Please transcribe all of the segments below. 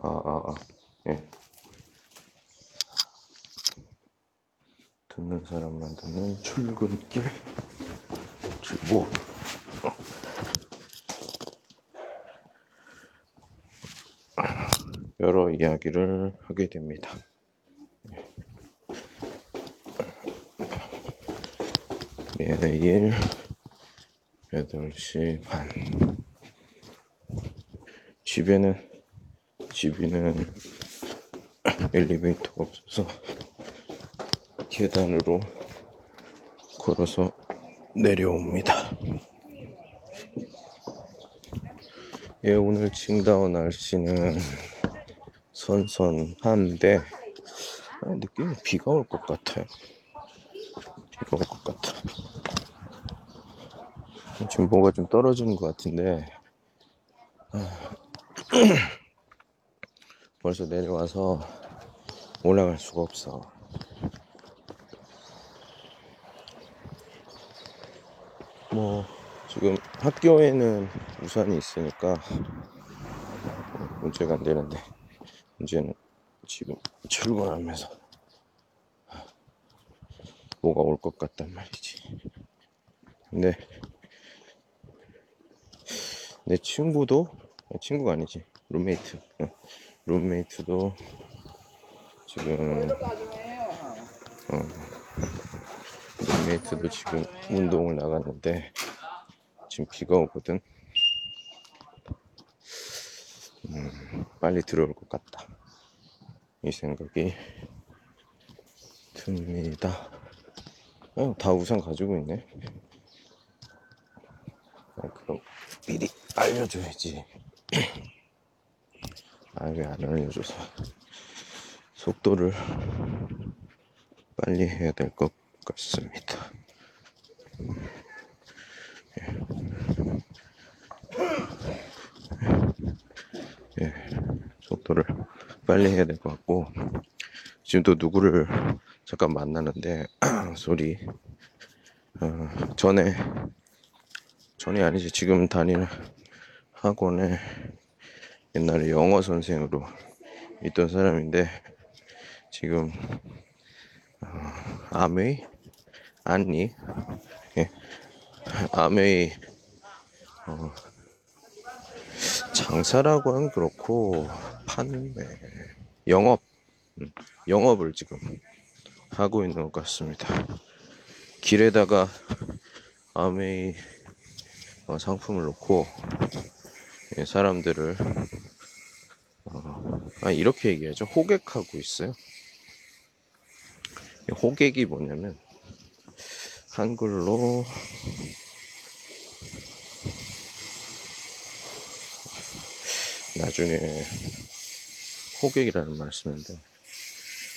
아, 아, 아. 예. 듣는 사람만 듣는 출근길. 주보. 여러 이야기를 하게 됩니다. 매일 8시 반. 집에는, 집에는 엘리베이터가 없어서 계단으로 걸어서 내려옵니다. 예, 오늘 칭다오 날씨는 선선한데 아, 느낌이 비가 올 것 같아요. 비가 올 것 같아. 지금 뭐가 좀 떨어지는 것 같은데 아, 벌써 내려와서 올라갈 수가 없어. 뭐 지금 학교에는 우산이 있으니까 문제가 안 되는데 문제는 지금 출근하면서 뭐가 올 것 같단 말이지. 근데 내 친구도 친구가 아니지 룸메이트 어, 룸메이트도 지금 어, 룸메이트도 지금 운동을 나갔는데 지금 비가 오거든. 음, 빨리 들어올 것 같다. 이 생각이 듭니다. 어, 다 우산 가지고 있네. 아, 그럼 미리 알려줘야지 아 왜 안 알려줘서 속도를 빨리 해야 될 것 같습니다. 예. 예, 속도를 빨리 해야 될 것 같고 지금 또 누구를 잠깐 만나는데 소리 어, 전에 전이 아니지 지금 다니는 학원에 옛날에 영어 선생으로 있던 사람인데 지금 어, 아메이 안니 예. 아메이 어, 장사라고 하면 그렇고 판매 영업 음, 영업을 지금 하고 있는 것 같습니다. 길에다가 아메이 어, 상품을 놓고 예, 사람들을 어, 아, 이렇게 얘기하죠. 호객하고 있어요. 이 호객이 뭐냐면 한글로 나중에 호객이라는 말 쓰는데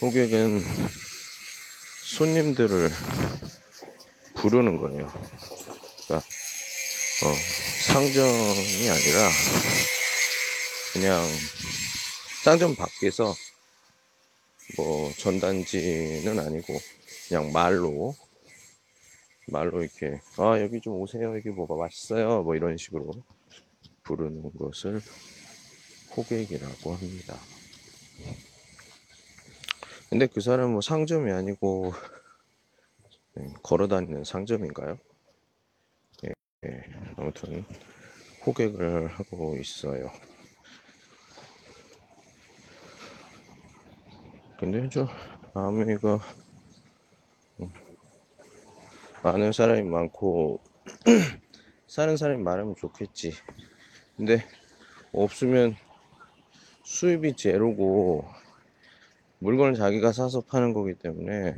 호객은 손님들을 부르는 거예요. 그러니까 어, 상점이 아니라 그냥 상점 밖에서 뭐 전단지는 아니고 그냥 말로 말로 이렇게 아 여기 좀 오세요 여기 뭐가 맛있어요 뭐 이런 식으로 부르는 것을 호객이라고 합니다. 근데 그 사람은 뭐 상점이 아니고 네, 걸어다니는 상점인가요? 예, 예, 아무튼 호객을 하고 있어요. 근데 저 아메이가 음, 많은 사람이 많고 사는 사람이 많으면 좋겠지. 근데 없으면 수입이 제로고 물건을 자기가 사서 파는 거기 때문에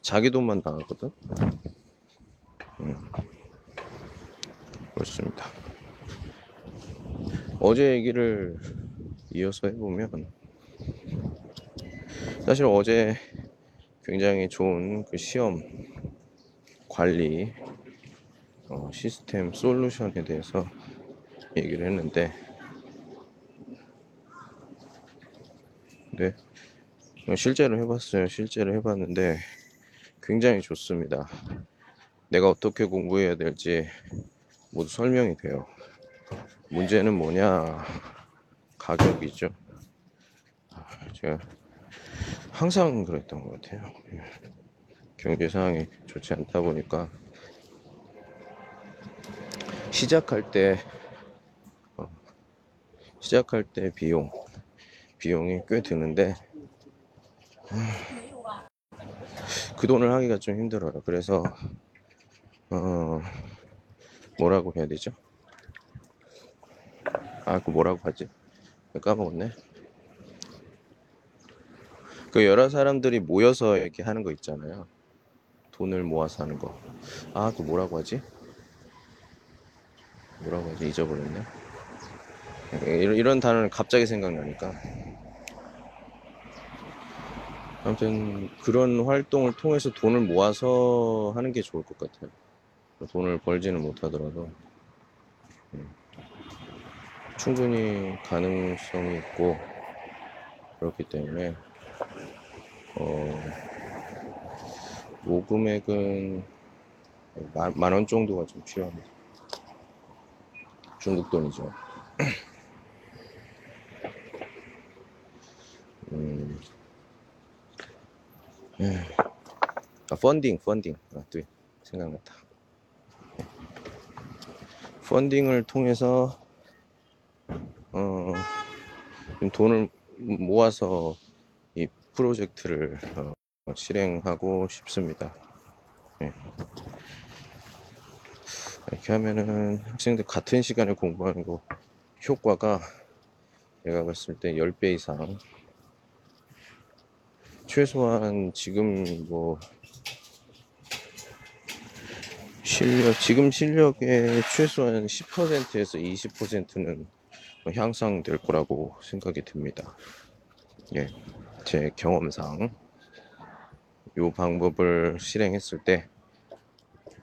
자기 돈만 나가거든. 음, 그렇습니다. 어제 얘기를 이어서 해보면 사실 어제 굉장히 좋은 그 시험 관리 어, 시스템 솔루션에 대해서 얘기를 했는데 네. 실제로 해봤어요. 실제로 해봤는데 굉장히 좋습니다. 내가 어떻게 공부해야 될지 모두 설명이 돼요. 문제는 뭐냐? 가격이죠. 제가 항상 그랬던 것 같아요. 예. 경제 상황이 좋지 않다 보니까 시작할 때 어, 시작할 때 비용 비용이 꽤 드는데 그 돈을 하기가 좀 힘들어요. 그래서 어 뭐라고 해야 되죠? 아, 그 뭐라고 하지? 까먹었네. 그 여러 사람들이 모여서 이렇게 하는 거 있잖아요. 돈을 모아서 하는 거. 아, 그 뭐라고 하지? 뭐라고 하지? 잊어버렸네. 이런, 이런 단어는 갑자기 생각나니까. 아무튼 그런 활동을 통해서 돈을 모아서 하는 게 좋을 것 같아요. 돈을 벌지는 못하더라도 음, 충분히 가능성이 있고 그렇기 때문에 어, 모금액은 만원 정도가 좀 필요합니다. 중국 돈이죠. 음, 예. 아, 펀딩, 펀딩. 아, 또 생각났다. 예. 펀딩을 통해서 어, 좀 돈을 모아서 이 프로젝트를 어, 실행하고 싶습니다. 예. 이렇게 하면은 학생들 같은 시간에 공부하는 거 효과가 내가 봤을 때 10배 이상 최소한 지금 뭐 실력 지금 실력의 최소한 10%에서 20%는 향상될 거라고 생각이 듭니다. 예, 제 경험상 이 방법을 실행했을 때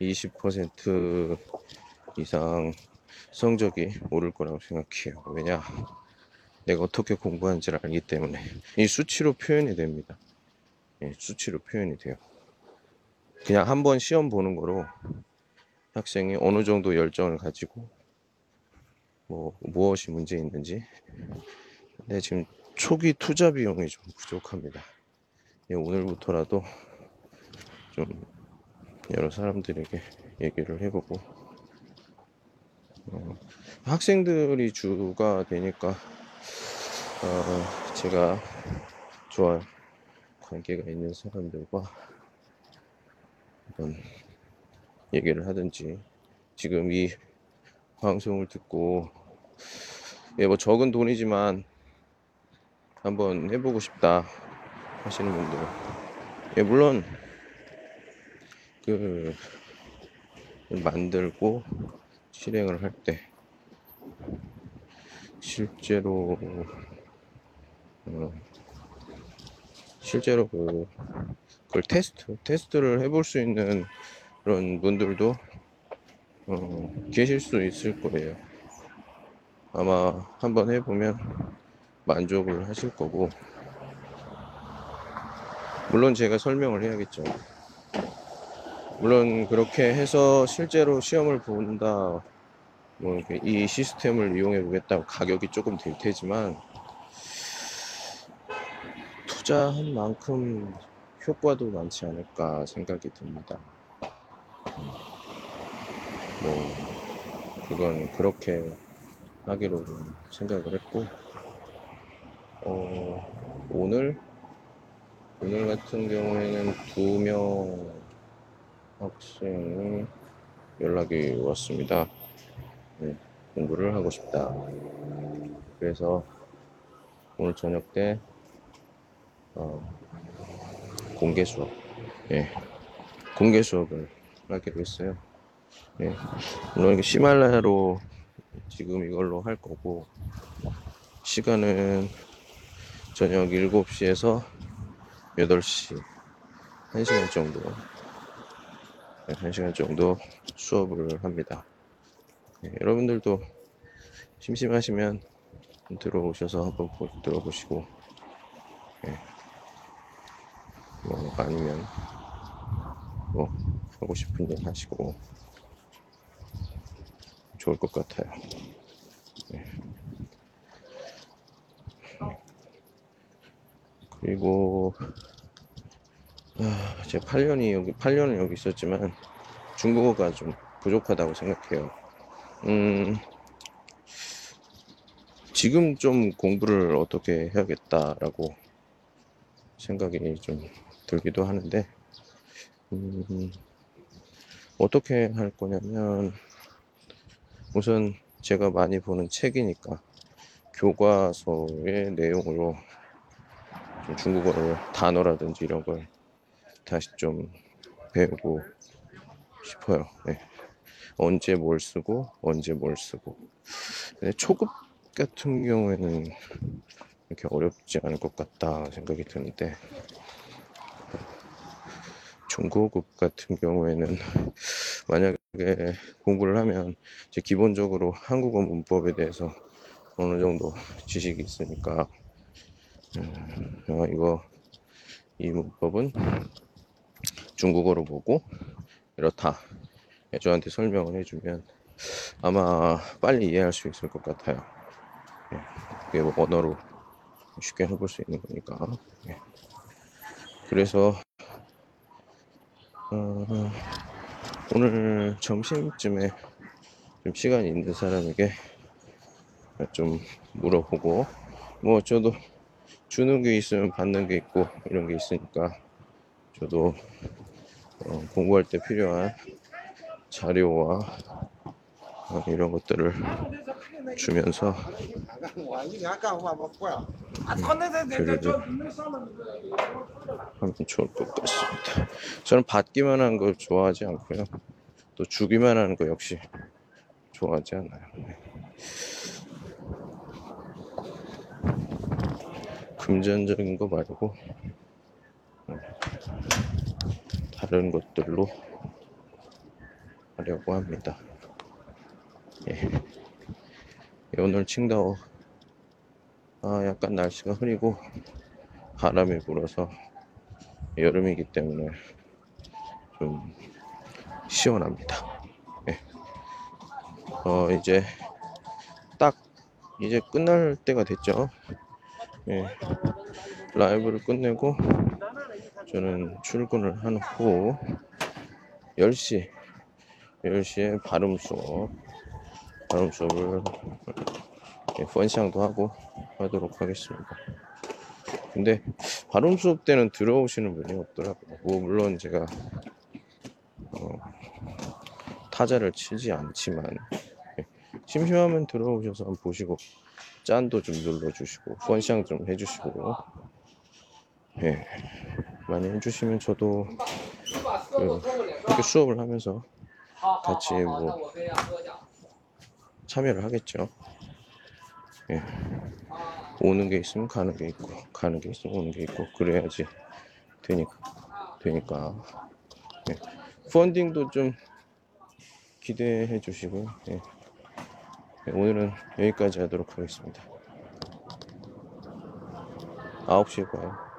20% 이상 성적이 오를 거라고 생각해요. 왜냐? 내가 어떻게 공부하는지를 알기 때문에 이 수치로 표현이 됩니다. 예, 수치로 표현이 돼요. 그냥 한 번 시험 보는 거로 학생이 어느 정도 열정을 가지고 뭐 무엇이 문제 있는지 근데 지금 초기 투자 비용이 좀 부족합니다. 예, 오늘부터라도 좀 여러 사람들에게 얘기를 해보고 어, 학생들이 주가 되니까 어, 제가 좋아 관계가 있는 사람들과 한번 얘기를 하든지 지금 이 방송을 듣고 예, 뭐 적은 돈이지만 한번 해보고 싶다 하시는 분들 예, 물론 그 만들고 실행을 할 때 실제로 어, 실제로 그 그걸 테스트 테스트를 해볼 수 있는 그런 분들도 어, 계실 수 있을 거예요. 아마 한번 해보면 만족을 하실 거고 물론 제가 설명을 해야겠죠. 물론 그렇게 해서 실제로 시험을 본다 뭐 이 시스템을 이용해 보겠다 가격이 조금 들 테지만 투자한 만큼 효과도 많지 않을까 생각이 듭니다. 뭐 그건 그렇게 하기로 생각을 했고 어, 오늘 오늘 같은 경우에는 두 명 학생이 연락이 왔습니다. 네, 공부를 하고 싶다. 그래서 오늘 저녁 때 어, 공개 수업, 예, 공개 수업을 하기로 했어요. 예, 물론 이게 시말라야로 지금 이걸로 할 거고 시간은 저녁 7시에서 8시 1시간 정도 네, 1시간 정도 수업을 합니다. 네, 여러분들도 심심하시면 들어오셔서 한번 보- 들어보시고 네, 뭐 아니면 뭐 하고 싶은 일 하시고 좋을 것 같아요. 그리고 아, 제 8년이 여기 8년은 여기 있었지만 중국어가 좀 부족하다고 생각해요. 음, 지금 좀 공부를 어떻게 해야겠다라고 생각이 좀 들기도 하는데, 음, 어떻게 할 거냐면, 우선 제가 많이 보는 책이니까 교과서의 내용으로 좀 중국어를 단어라든지 이런 걸 다시 좀 배우고 싶어요. 네. 언제 뭘 쓰고 언제 뭘 쓰고. 근데 초급 같은 경우에는 이렇게 어렵지 않을 것 같다 생각이 드는데 중고급 같은 경우에는 만약에 공부를 하면 이제 기본적으로 한국어 문법에 대해서 어느 정도 지식이 있으니까 음, 어, 이거 이 문법은 중국어로 보고 이렇다 저한테 설명을 해주면 아마 빨리 이해할 수 있을 것 같아요. 예, 그게 뭐 언어로 쉽게 해볼 수 있는 거니까. 예. 그래서 어, 오늘 점심쯤에 좀 시간이 있는 사람에게 좀 물어보고 뭐 저도 주는 게 있으면 받는 게 있고 이런 게 있으니까 저도 어, 공부할 때 필요한 자료와 어, 이런 것들을 주면서 교류를 하면 좋을 것 같습니다. 저는 받기만 한 걸 좋아하지 않고요. 또 주기만 하는 거 역시 좋아하지 않아요. 네. 금전적인 거 말고 음, 다른 것들로 하려고 합니다. 예. 예, 오늘 칭다오 아 약간 날씨가 흐리고 바람이 불어서 여름이기 때문에 좀 시원합니다. 예. 어 이제 딱 이제 끝날 때가 됐죠. 예. 라이브를 끝내고 저는 출근을 한 후 10시 10시에 발음 수업 발음 수업을 예, 펀샹도 하고 하도록 하겠습니다. 근데 발음 수업 때는 들어오시는 분이 없더라고요. 뭐 물론 제가 어, 타자를 치지 않지만 예, 심심하면 들어오셔서 한번 보시고 짠도 좀 눌러주시고 펀샹 좀 해주시고 예 많이 해주시면 저도 그, 이렇게 수업을 하면서 같이 뭐 참여를 하겠죠. 예. 오는 게 있으면 가는 게 있고 가는 게 있으면 오는 게 있고 그래야지 되니까 되니까 예. 펀딩도 좀 기대해 주시고요. 예. 예, 오늘은 여기까지 하도록 하겠습니다. 9시에 봐요.